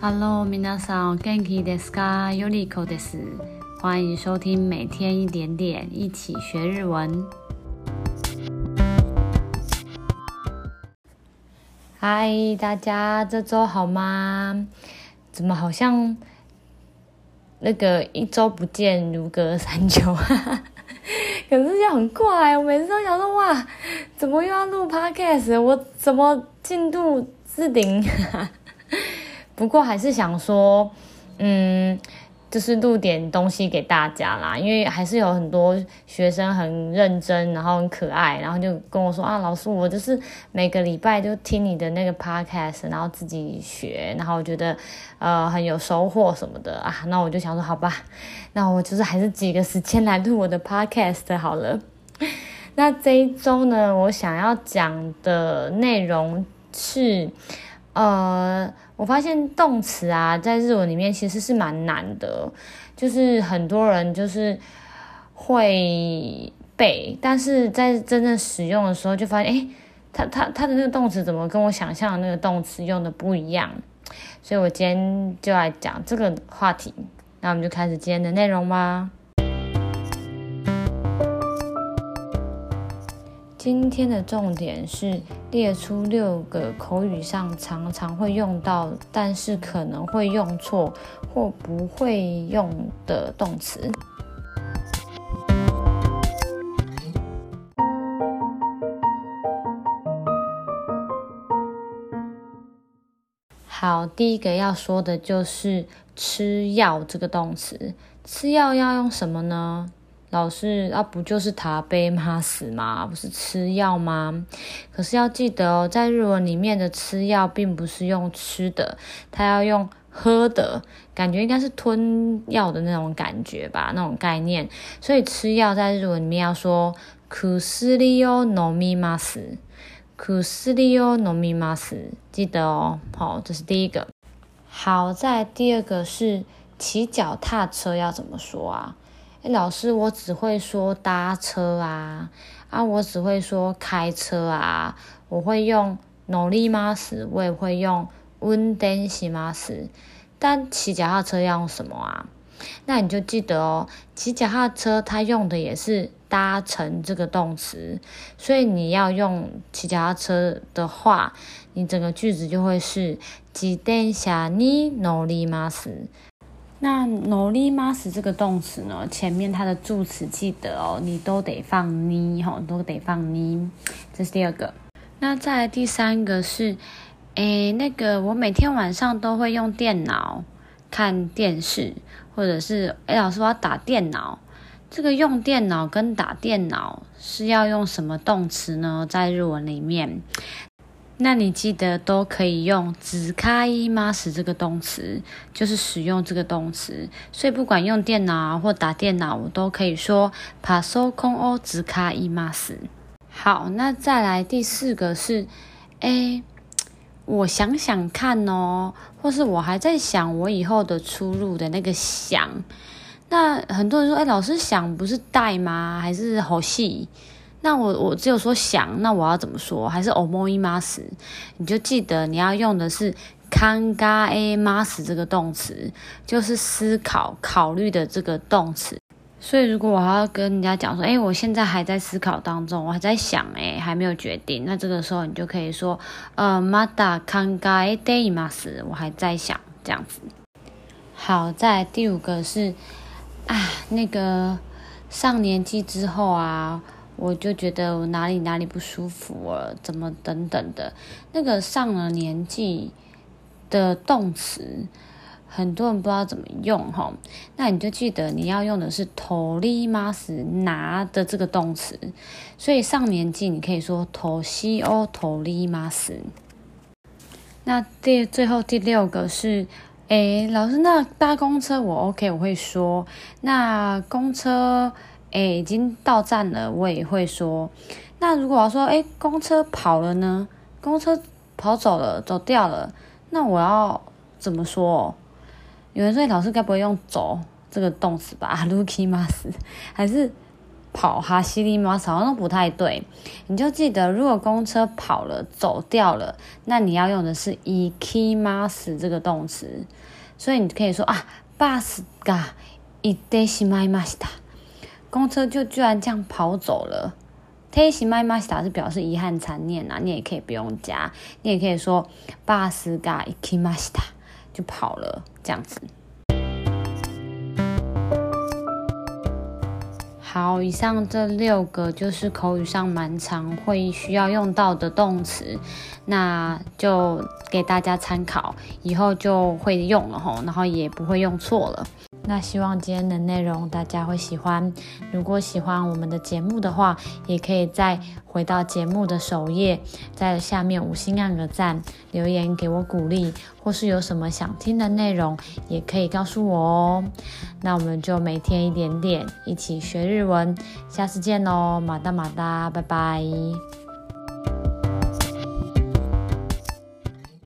Hello，皆さん、元気ですか？ヨリコです。欢迎收听每天一点点，一起学日文。嗨，大家这周好吗？怎么好像那个一周不见如隔三秋？可是就很快，我每次都想说哇，怎么又要录 Podcast？我怎么进度置顶？ 不过还是想说，嗯，就是录点东西给大家啦，因为还是有很多学生很认真，然后很可爱，然后就跟我说啊，老师，我就是每个礼拜就听你的那个 podcast，然后自己学，然后我觉得呃很有收获什么的啊，那我就想说好吧，那我就是还是挤个时间来录我的 podcast 好了。那这一周呢，我想要讲的内容是。呃，我发现动词啊，在日文里面其实是蛮难的，就是很多人就是会背，但是在真正使用的时候，就发现，诶，它它它的那个动词怎么跟我想象的那个动词用的不一样？所以我今天就来讲这个话题，那我们就开始今天的内容吧。今天的重点是列出六个口语上常常会用到，但是可能会用错或不会用的动词。好，第一个要说的就是吃药这个动词。吃药要用什么呢？老师，那、啊、不就是食べます吗？不是吃药吗？可是要记得哦，在日文里面的吃药并不是用吃的，它要用喝的，感觉应该是吞药的那种感觉吧，那种概念。所以吃药在日文里面要说薬を饮みます，薬を饮みます，记得哦。好，这是第一个。好，再第二个是骑脚踏车要怎么说啊？ 哎，老师，我只会说搭车啊，啊，我只会说开车啊，我会用乗ります，我也会用运転します，但骑脚踏车要用什么啊？那你就记得哦，骑脚踏车它用的也是搭乘这个动词，所以你要用骑脚踏车的话，你整个句子就会是自転车に乗ります。 那乗ります这个动词呢，前面它的助词记得哦，你都得放に吼，都得放に，这是第二个。那再来第三个是，诶，那个我每天晚上都会用电脑看电视，或者是诶，老师我要打电脑，这个用电脑跟打电脑是要用什么动词呢？在日文里面。 那你记得都可以用使います这个动词，就是使用这个动词。所以不管用电脑或打电脑，我都可以说パソコンを使います。好，那再来第四个是，哎，我想想看哦，或是我还在想我以后的出路的那个想。那很多人说，哎，老师想不是待吗？还是好戏？ 那我我只有说想，那我要怎么说？还是思います？你就记得你要用的是考えます这个动词，就是思考、考虑的这个动词。所以如果我还要跟人家讲说，哎，我现在还在思考当中，我还在想，哎，还没有决定，那这个时候你就可以说，呃，まだ考えています，我还在想这样子。好，再来第五个是啊，那个上年纪之后啊。 我就觉得我哪里哪里不舒服了，怎么等等的，那个上了年纪的动词，很多人不知道怎么用哈。那你就记得你要用的是取ります拿的这个动词，所以上年纪你可以说年を取ります。那第最后第六个是，哎，老师，那搭公车我 OK，我会说，那公车。 哎，已经到站了，我也会说。那如果我要说，哎，公车跑了呢？公车跑走了，走掉了，那我要怎么说？有人说，老师该不会用走这个动词吧？歩きます，还是 跑哈西里马好像都不太对。你就记得，如果公车跑了、走掉了，那你要用的是イキマス这个动词。所以你可以说啊，バスが行ってしまいました。 公车就居然这样跑走了。てしまいました是表示遗憾、残念呐，你也可以不用加，你也可以说バスが行きました，就跑了这样子。好，以上这六个就是口语上蛮常会需要用到的动词，那就给大家参考，以后就会用了吼，然后也不会用错了。 那希望今天的内容大家会喜欢。如果喜欢我们的节目的话，也可以再回到节目的首页，在下面五星按个赞，留言给我鼓励，或是有什么想听的内容，也可以告诉我哦。那我们就每天一点点，一起学日文。下次见喽，马达马达，拜拜。